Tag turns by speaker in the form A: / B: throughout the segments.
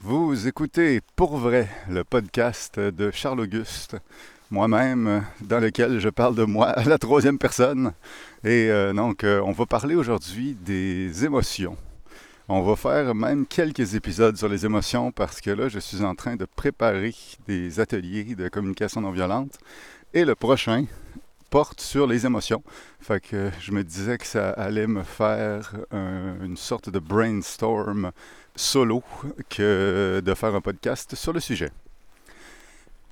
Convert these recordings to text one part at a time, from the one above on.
A: Vous écoutez pour vrai le podcast de Charles Auguste, moi-même, dans lequel je parle de moi la troisième personne. Et euh, donc, euh, on va parler aujourd'hui des émotions. On va faire même quelques épisodes sur les émotions parce que là, je suis en train de préparer des ateliers de communication non violente. Et le prochain porte sur les émotions. Fait que je me disais que ça allait me faire une sorte de brainstorm solo que de faire un podcast sur le sujet.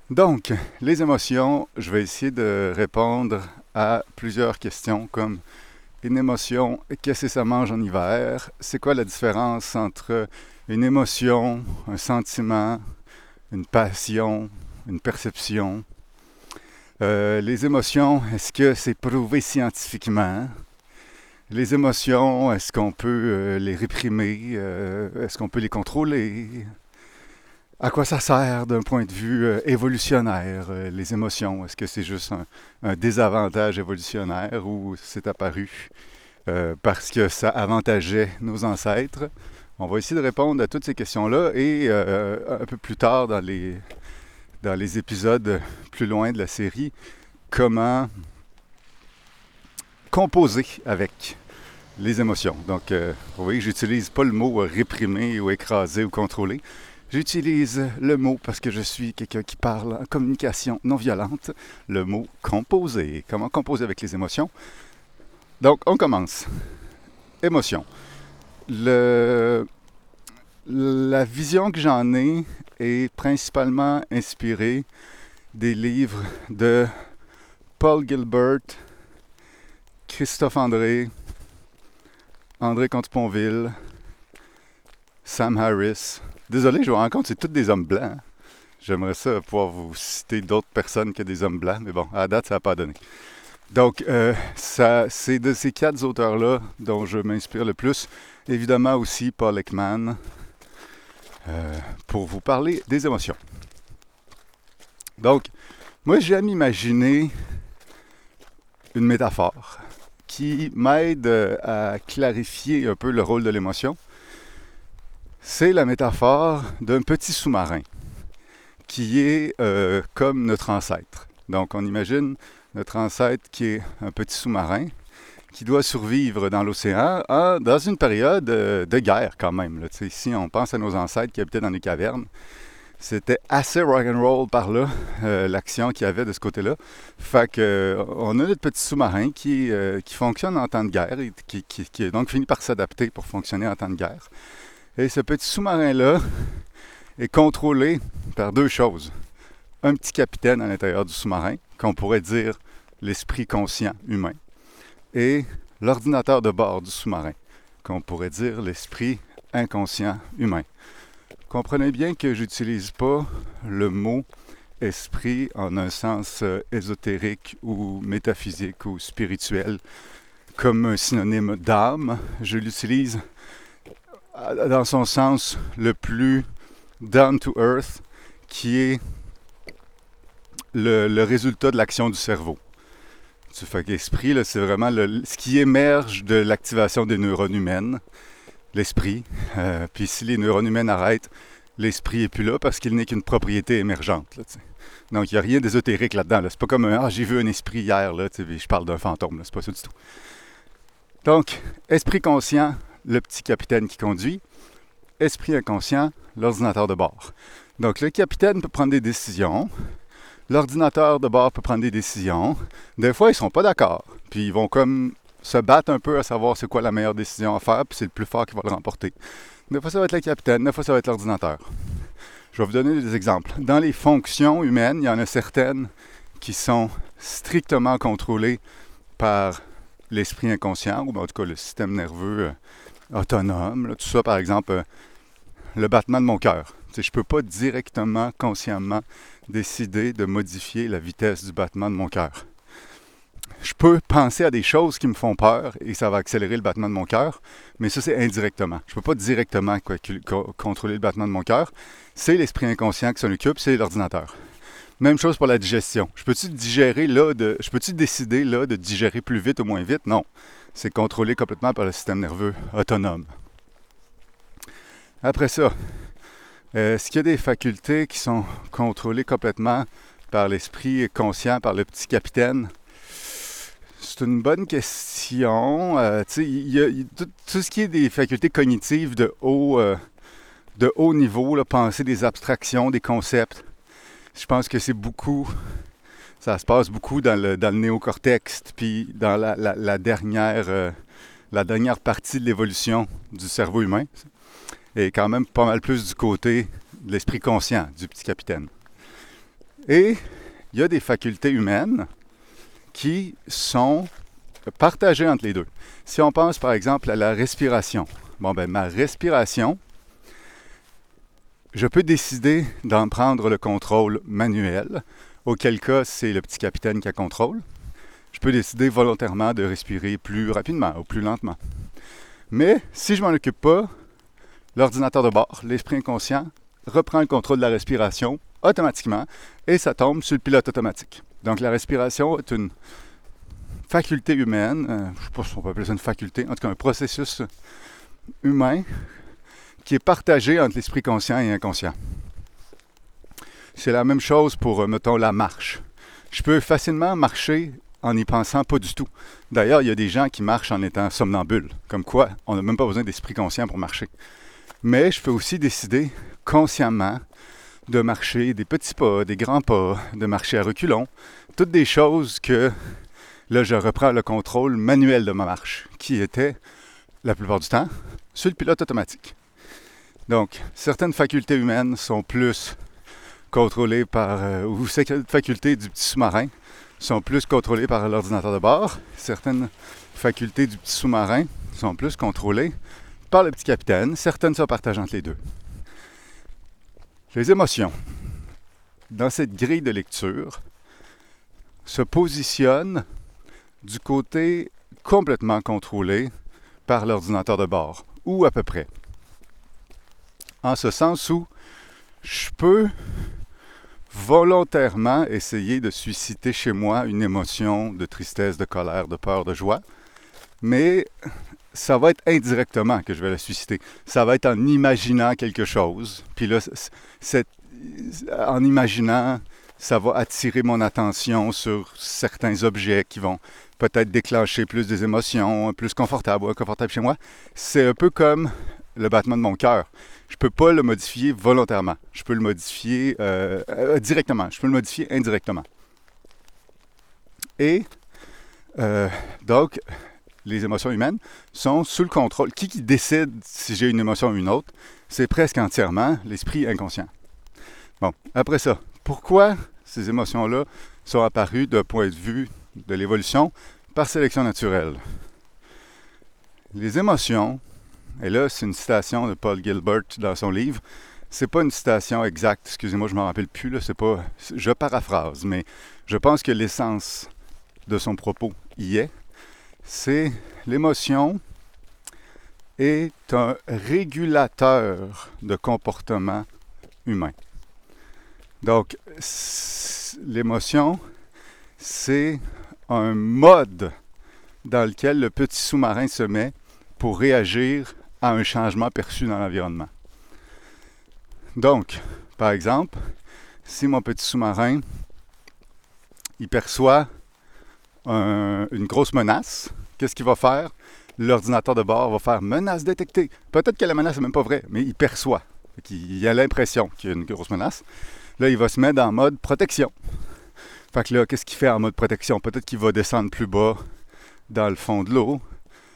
A: Donc, les émotions, je vais essayer de répondre à plusieurs questions comme une émotion, qu'est-ce que ça mange en hiver? C'est quoi la différence entre une émotion, un sentiment, une passion, une perception? Euh, les émotions, est-ce que c'est prouvé scientifiquement? Les émotions, est-ce qu'on peut euh, les réprimer? Euh, est-ce qu'on peut les contrôler? À quoi ça sert d'un point de vue euh, évolutionnaire, les émotions? Est-ce que c'est juste un, désavantage évolutionnaire ou c'est apparu parce que ça avantageait nos ancêtres? On va essayer de répondre à toutes ces questions-là et un peu plus tard dans les, dans les épisodes plus loin de la série, comment composer avec les émotions. Donc, euh, vous voyez, j'utilise pas le mot euh, réprimer ou écraser ou contrôler. J'utilise le mot parce que je suis quelqu'un qui parle en communication non violente, le mot composer. Comment composer avec les émotions? Donc, on commence. Émotion. La vision que j'en ai est principalement inspirée des livres de Paul Gilbert, Christophe André, André Comte-Ponville, Sam Harris. Désolé, je vous rends compte, c'est tous des hommes blancs. J'aimerais ça pouvoir vous citer d'autres personnes que des hommes blancs, mais bon, à date, ça n'a pas donné. Donc, euh, c'est de ces quatre auteurs-là dont je m'inspire le plus. Évidemment aussi Paul Ekman, euh, pour vous parler des émotions. Donc, moi, j'aime imaginer une métaphore qui m'aide à clarifier un peu le rôle de l'émotion. C'est la métaphore d'un petit sous-marin qui est euh, comme notre ancêtre. Donc on imagine notre ancêtre qui est un petit sous-marin qui doit survivre dans l'océan dans une période euh, de guerre quand même. Si on pense à nos ancêtres qui habitaient dans les cavernes, c'était assez rock and roll par là, euh, l'action qu'il y avait de ce côté-là. Fait que, euh, on a notre petit sous-marin qui, euh, fonctionne en temps de guerre et qui, qui, qui donc fini par s'adapter pour fonctionner en temps de guerre. Et ce petit sous-marin-là est contrôlé par deux choses. Un petit capitaine à l'intérieur du sous-marin, qu'on pourrait dire l'esprit conscient humain, et l'ordinateur de bord du sous-marin, qu'on pourrait dire l'esprit inconscient humain. Comprenez bien que j'utilise pas le mot esprit en un sens euh, ésotérique ou métaphysique ou spirituel comme un synonyme d'âme. Je l'utilise euh, dans son sens le plus down to earth, qui est le, résultat de l'action du cerveau. Tu fais l'esprit, c'est vraiment ce qui émerge de l'activation des neurones humaines l'esprit. Euh, puis si les neurones humaines arrêtent, l'esprit n'est plus là parce qu'il n'est qu'une propriété émergente. Donc il n'y a rien d'ésotérique là-dedans. C'est pas comme un Ah, j'ai vu un esprit hier, là, je parle d'un fantôme, c'est pas ça du tout. Donc, esprit conscient, le petit capitaine qui conduit. Esprit inconscient, l'ordinateur de bord. Donc le capitaine peut prendre des décisions. L'ordinateur de bord peut prendre des décisions. Des fois, ils ne sont pas d'accord. Puis ils vont comme se battre un peu à savoir c'est quoi la meilleure décision à faire, puis c'est le plus fort qui va le remporter. Des fois, ça va être le capitaine, des fois, ça va être l'ordinateur. Je vais vous donner des exemples. Dans les fonctions humaines, il y en a certaines qui sont strictement contrôlées par l'esprit inconscient, ou en tout cas le système nerveux euh, autonome. tout ça, par exemple, euh, le battement de mon cœur. je ne peux pas directement, consciemment décider de modifier la vitesse du battement de mon cœur je peux penser à des choses qui me font peur et ça va accélérer le battement de mon cœur, mais ça, c'est indirectement. Je ne peux pas directement contrôler le battement de mon cœur. C'est l'esprit inconscient qui s'en occupe, c'est l'ordinateur. Même chose pour la digestion. Je peux-tu digérer là. Je peux-tu décider là de digérer plus vite ou moins vite? Non. C'est contrôlé complètement par le système nerveux autonome. Après ça, Est-ce qu'il y a des facultés qui sont contrôlées complètement par l'esprit conscient, par le petit capitaine? C'est une bonne question. Euh, tout, ce qui est des facultés cognitives de haut, euh, de haut niveau, là, penser des abstractions, des concepts, je pense que c'est beaucoup, ça se passe beaucoup dans le, dans néocortex, puis dans la, dernière, euh, la dernière partie de l'évolution du cerveau humain et quand même pas mal plus du côté de l'esprit conscient du petit capitaine. Et il y a des facultés humaines qui sont partagées entre les deux. Si on pense par exemple à la respiration, bon ben ma respiration, je peux décider d'en prendre le contrôle manuel, auquel cas c'est le petit capitaine qui a contrôle. Je peux décider volontairement de respirer plus rapidement ou plus lentement. Mais si je m'en occupe pas, l'ordinateur de bord, l'esprit inconscient, reprend le contrôle de la respiration automatiquement et ça tombe sur le pilote automatique. Donc la respiration est une faculté humaine, euh, je ne sais pas si on peut appeler ça une faculté, en tout cas un processus humain qui est partagé entre l'esprit conscient et inconscient. C'est la même chose pour, euh, mettons, la marche. Je peux facilement marcher en n'y pensant pas du tout. D'ailleurs, il y a des gens qui marchent en étant somnambules, comme quoi on n'a même pas besoin d'esprit conscient pour marcher. Mais je peux aussi décider consciemment de marcher des petits pas, des grands pas, de marcher à reculons. Toutes des choses que là, je reprends le contrôle manuel de ma marche, qui était, la plupart du temps, sur le pilote automatique. Donc, certaines facultés humaines sont plus contrôlées par, euh, ou certaines facultés du petit sous-marin sont plus contrôlées par l'ordinateur de bord. Certaines facultés du petit sous-marin sont plus contrôlées par le petit capitaine. Certaines sont partagées entre les deux. Les émotions, dans cette grille de lecture, se positionnent du côté complètement contrôlé par l'ordinateur de bord, ou à peu près. En ce sens où je peux volontairement essayer de susciter chez moi une émotion de tristesse, de colère, de peur, de joie, mais ça va être indirectement que je vais la susciter. Ça va être en imaginant quelque chose. Puis là, en imaginant, ça va attirer mon attention sur certains objets qui vont peut-être déclencher plus des émotions, plus confortables ou inconfortables chez moi. C'est un peu comme le battement de mon cœur. Je ne peux pas le modifier volontairement. Je peux le modifier euh, euh, directement. Je peux le modifier indirectement. Et euh, donc, les émotions humaines, sont sous le contrôle. Qui, qui décide si j'ai une émotion ou une autre? C'est presque entièrement l'esprit inconscient. Bon, après ça, pourquoi ces émotions-là sont apparues d'un point de vue de l'évolution par sélection naturelle? Les émotions, et là c'est une citation de Paul Gilbert dans son livre, c'est pas une citation exacte, excusez-moi, je m'en rappelle plus, c'est pas. Je paraphrase, mais je pense que l'essence de son propos y est c'est l'émotion est un régulateur de comportement humain. Donc, l'émotion, c'est un mode dans lequel le petit sous-marin se met pour réagir à un changement perçu dans l'environnement. Donc, par exemple, si mon petit sous-marin, il perçoit une grosse menace, qu'est-ce qu'il va faire? L'ordinateur de bord va faire menace détectée. Peut-être que la menace n'est même pas vraie, mais il perçoit. Il a l'impression qu'il y a une grosse menace. Là, il va se mettre en mode protection. Fait que là, qu'est-ce qu'il fait en mode protection? Peut-être qu'il va descendre plus bas dans le fond de l'eau.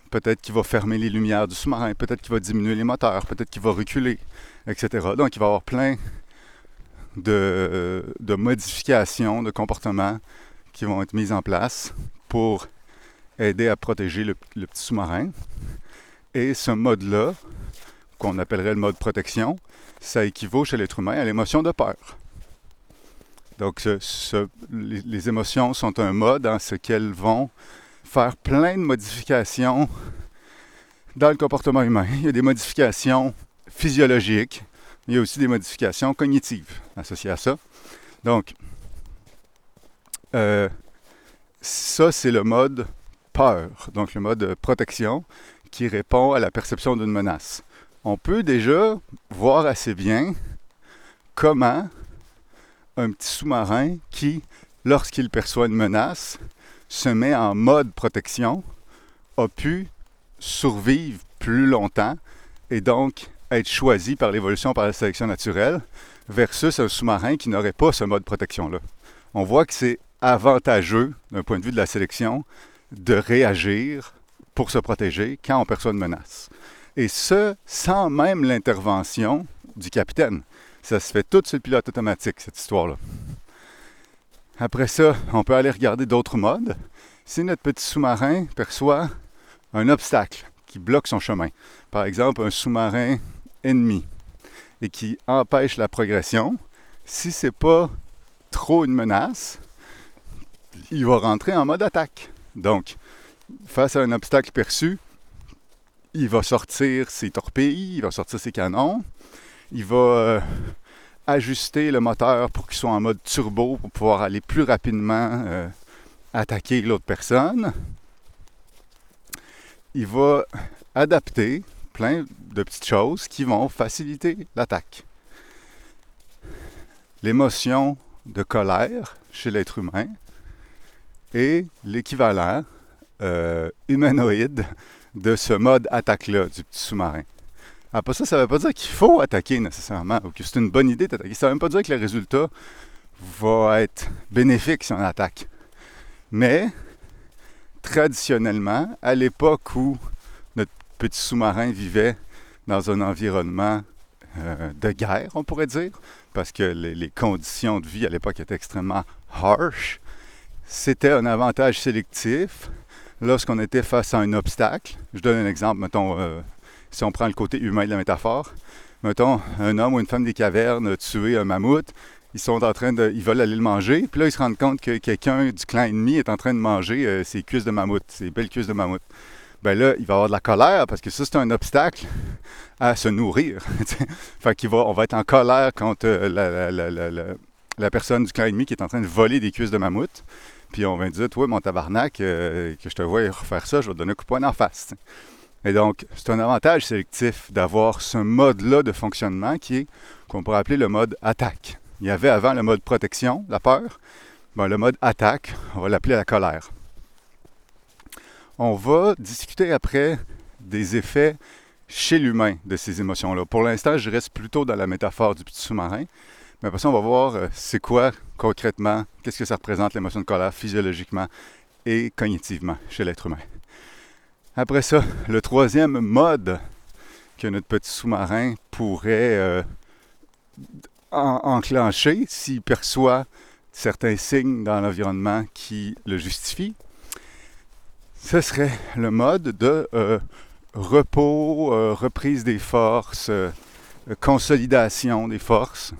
A: Peut-être qu'il va fermer les lumières du sous-marin. Peut-être qu'il va diminuer les moteurs. Peut-être qu'il va reculer, etc. Donc, il va avoir plein de, de modifications de comportement qui vont être mises en place pour aider à protéger le, petit sous-marin. Et ce mode-là, qu'on appellerait le mode protection, ça équivaut chez l'être humain à l'émotion de peur. Donc, les, émotions sont un mode en ce qu'elles vont faire plein de modifications dans le comportement humain. Il y a des modifications physiologiques, il y a aussi des modifications cognitives associées à ça. Donc, euh, ça, c'est le mode peur, donc le mode protection qui répond à la perception d'une menace. On peut déjà voir assez bien comment un petit sous-marin qui, lorsqu'il perçoit une menace, se met en mode protection, a pu survivre plus longtemps et donc être choisi par l'évolution, par la sélection naturelle, versus un sous-marin qui n'aurait pas ce mode protection-là. On voit que c'est avantageux, d'un point de vue de la sélection, de réagir pour se protéger quand on perçoit une menace. Et ce, sans même l'intervention du capitaine. Ça se fait tout sur le pilote automatique, cette histoire-là. Après ça, on peut aller regarder d'autres modes. Si notre petit sous-marin perçoit un obstacle qui bloque son chemin, par exemple un sous-marin ennemi, et qui empêche la progression, si ce n'est pas trop une menace, il va rentrer en mode attaque. Donc, face à un obstacle perçu, il va sortir ses torpilles, il va sortir ses canons, il va euh, ajuster le moteur pour qu'il soit en mode turbo pour pouvoir aller plus rapidement euh, attaquer l'autre personne. Il va adapter plein de petites choses qui vont faciliter l'attaque. L'émotion de colère chez l'être humain est l'équivalent euh, humanoïde de ce mode attaque-là du petit sous-marin. Après ça, ça ne veut pas dire qu'il faut attaquer nécessairement ou que c'est une bonne idée d'attaquer. Ça ne veut pas dire que le résultat va être bénéfique si on attaque. Mais, traditionnellement, à l'époque où notre petit sous-marin vivait dans un environnement euh, de guerre, on pourrait dire, parce que les, les conditions de vie à l'époque étaient extrêmement harsh, c'était un avantage sélectif lorsqu'on était face à un obstacle. Je donne un exemple, mettons, euh, si on prend le côté humain de la métaphore, mettons, un homme ou une femme des cavernes a tué un mammouth, ils sont en train de. Ils veulent aller le manger, puis là, ils se rendent compte que quelqu'un du clan ennemi est en train de manger euh, ses cuisses de mammouth, ses belles cuisses de mammouth. Ben là, il va avoir de la colère parce que ça, c'est un obstacle à se nourrir. fait qu'il va, on va être en colère contre euh, la, la, personne du clan ennemi qui est en train de voler des cuisses de mammouth. Puis on va dire, toi, mon tabarnak, euh, que je te vois refaire ça, je vais te donner un coup de poing en face. Et donc, c'est un avantage sélectif d'avoir ce mode-là de fonctionnement qui est, qu'on pourrait appeler le mode attaque. Il y avait avant le mode protection, la peur. Ben, le mode attaque, on va l'appeler la colère. On va discuter après des effets chez l'humain de ces émotions-là. Pour l'instant, je reste plutôt dans la métaphore du petit sous-marin. Mais après ça, on va voir euh, c'est quoi concrètement, qu'est-ce que ça représente l'émotion de colère physiologiquement et cognitivement chez l'être humain. Après ça, le troisième mode que notre petit sous-marin pourrait euh, enclencher s'il perçoit certains signes dans l'environnement qui le justifient, ce serait le mode de euh, repos, reprise des forces, consolidation des forces.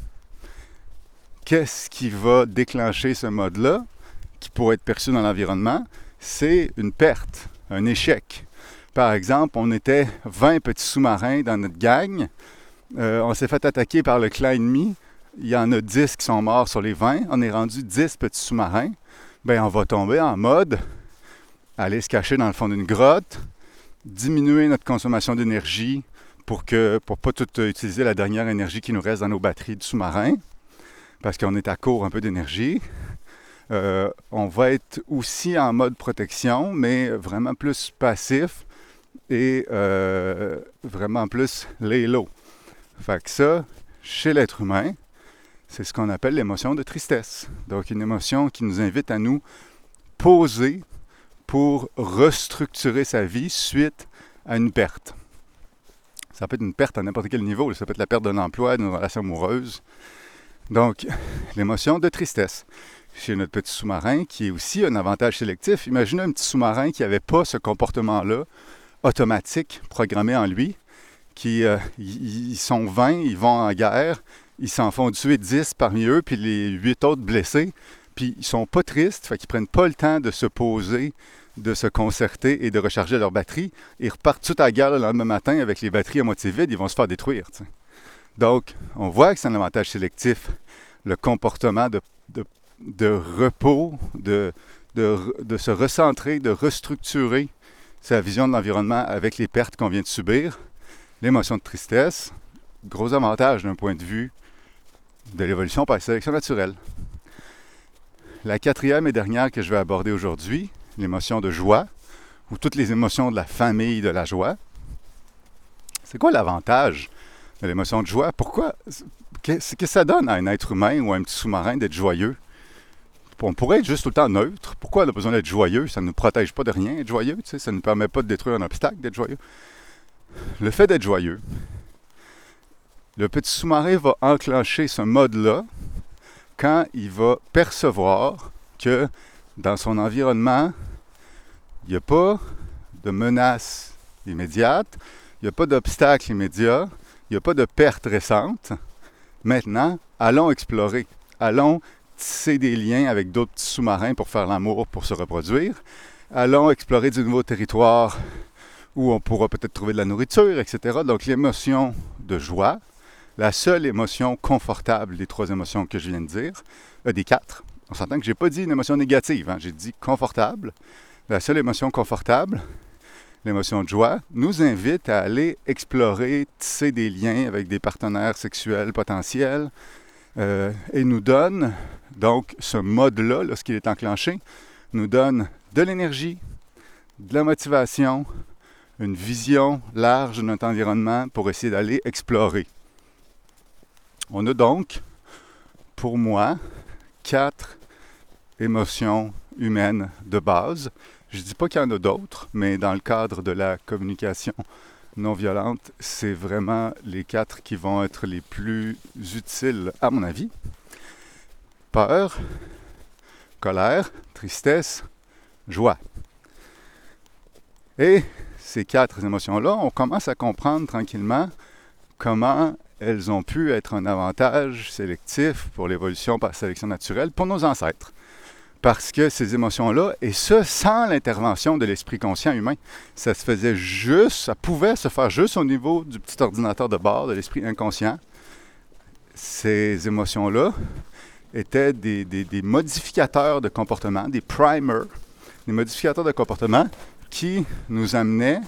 A: Qu'est-ce qui va déclencher ce mode-là, qui pourrait être perçu dans l'environnement? C'est une perte, un échec. Par exemple, on était 20 petits sous-marins dans notre gang. Euh, on s'est fait attaquer par le clan ennemi. Il y en a 10 qui sont morts sur les 20. On est rendu 10 petits sous-marins. Bien, on va tomber en mode aller se cacher dans le fond d'une grotte, diminuer notre consommation d'énergie pour que pour pas tout utiliser la dernière énergie qui nous reste dans nos batteries du sous-marin, parce qu'on est à court un peu d'énergie. Euh, on va être aussi en mode protection, mais vraiment plus passif et euh, vraiment plus les lots. Fait que ça, chez l'être humain, c'est ce qu'on appelle l'émotion de tristesse. Donc une émotion qui nous invite à nous poser pour restructurer sa vie suite à une perte. Ça peut être une perte à n'importe quel niveau. Ça peut être la perte d'un emploi, d'une relation amoureuse. Donc, l'émotion de tristesse chez notre petit sous-marin, qui est aussi un avantage sélectif. Imaginez un petit sous-marin qui n'avait pas ce comportement-là, automatique programmé en lui, qui euh, sont 20, ils vont en guerre, ils s'en font tuer 10 parmi eux, puis les 8 autres blessés, puis ils sont pas tristes, fait qu'ils prennent pas le temps de se poser, de se concerter et de recharger leur batterie. Ils repartent tout à guerre le lendemain matin avec les batteries à moitié vides, ils vont se faire détruire. Donc, on voit que c'est un avantage sélectif, le comportement de, repos, de, de se recentrer, de restructurer la vision de l'environnement avec les pertes qu'on vient de subir, l'émotion de tristesse, gros avantage d'un point de vue de l'évolution par sélection naturelle. La quatrième et dernière que je vais aborder aujourd'hui, l'émotion de joie, ou toutes les émotions de la famille de la joie. C'est quoi l'avantage l'émotion de joie? Pourquoi? Qu'est-ce que ça donne à un être humain ou à un petit sous-marin d'être joyeux? On pourrait être juste tout le temps neutre. Pourquoi on a besoin d'être joyeux? Ça ne nous protège pas de rien, être joyeux. Tu sais, ça ne nous permet pas de détruire un obstacle, d'être joyeux. Le fait d'être joyeux, le petit sous-marin va enclencher ce mode-là quand il va percevoir que dans son environnement, il n'y a pas de menace immédiate, il n'y a pas d'obstacle immédiat, il n'y a pas de perte récente. Maintenant, allons explorer, allons tisser des liens avec d'autres sous-marins pour faire l'amour, pour se reproduire. Allons explorer du nouveau territoire où on pourra peut-être trouver de la nourriture, etc. Donc l'émotion de joie, la seule émotion confortable des trois émotions que je viens de dire, euh, des quatre. On s'entend que je n'ai pas dit une émotion négative, hein. j'ai dit confortable. La seule émotion confortable, l'émotion de joie, nous invite à aller explorer, tisser des liens avec des partenaires sexuels potentiels euh, et nous donne, donc ce mode-là, lorsqu'il est enclenché, nous donne de l'énergie, de la motivation, une vision large de notre environnement pour essayer d'aller explorer. On a donc, pour moi, quatre émotions humaines de base. Je ne dis pas qu'il y en a d'autres, mais dans le cadre de la communication non violente, c'est vraiment les quatre qui vont être les plus utiles, à mon avis. Peur, colère, tristesse, joie. Et ces quatre émotions-là, on commence à comprendre tranquillement comment elles ont pu être un avantage sélectif pour l'évolution par sélection naturelle pour nos ancêtres. Parce que ces émotions-là, et ce, sans l'intervention de l'esprit conscient humain, ça se faisait juste, ça pouvait se faire juste au niveau du petit ordinateur de bord, de l'esprit inconscient. Ces émotions-là étaient des, des modificateurs de comportement, des primers, des modificateurs de comportement qui nous amenait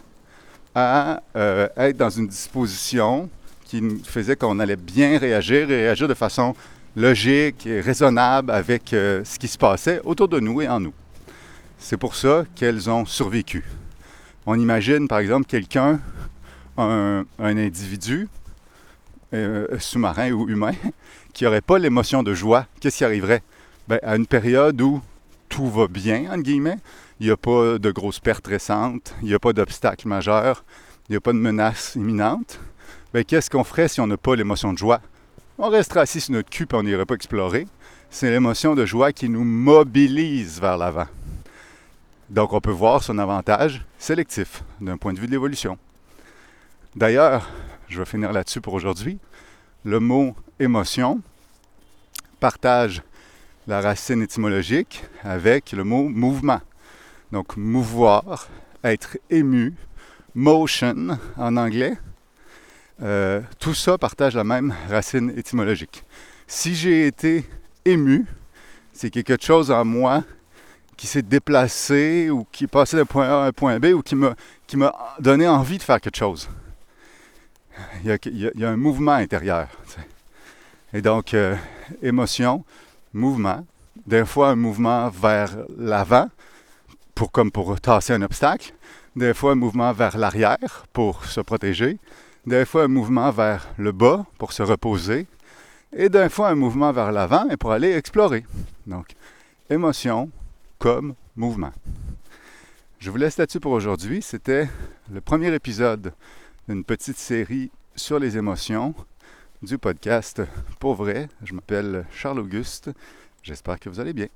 A: à euh, être dans une disposition qui faisait qu'on allait bien réagir et réagir de façon logique et raisonnable avec euh, ce qui se passait autour de nous et en nous. C'est pour ça qu'elles ont survécu. On imagine par exemple quelqu'un, un, individu, euh, sous-marin ou humain, qui n'aurait pas l'émotion de joie. Qu'est-ce qui arriverait? Ben, à une période où tout va bien, entre guillemets, il n'y a pas de grosses pertes récentes, il n'y a pas d'obstacles majeurs, il n'y a pas de menaces imminentes, bien, qu'est-ce qu'on ferait si on n'a pas l'émotion de joie? On resterait assis sur notre cul et on n'irait pas explorer. C'est l'émotion de joie qui nous mobilise vers l'avant. Donc, on peut voir son avantage sélectif d'un point de vue de l'évolution. D'ailleurs, je vais finir là-dessus pour aujourd'hui. Le mot émotion partage la racine étymologique avec le mot mouvement. Donc, mouvoir, être ému, motion en anglais, euh, tout ça partage la même racine étymologique. Si j'ai été ému, c'est quelque chose en moi qui s'est déplacé ou qui est passé d'un point A à un point B ou qui m'a, qui m'a donné envie de faire quelque chose. Il y a, un mouvement intérieur. Et donc, euh, émotion, mouvement, des fois un mouvement vers l'avant, pour, comme pour tasser un obstacle, des fois un mouvement vers l'arrière pour se protéger, des fois un mouvement vers le bas pour se reposer, et des fois un mouvement vers l'avant et pour aller explorer. Donc, émotion comme mouvement. Je vous laisse là-dessus pour aujourd'hui. C'était le premier épisode d'une petite série sur les émotions du podcast Pour vrai. Je m'appelle Charles Auguste. J'espère que vous allez bien.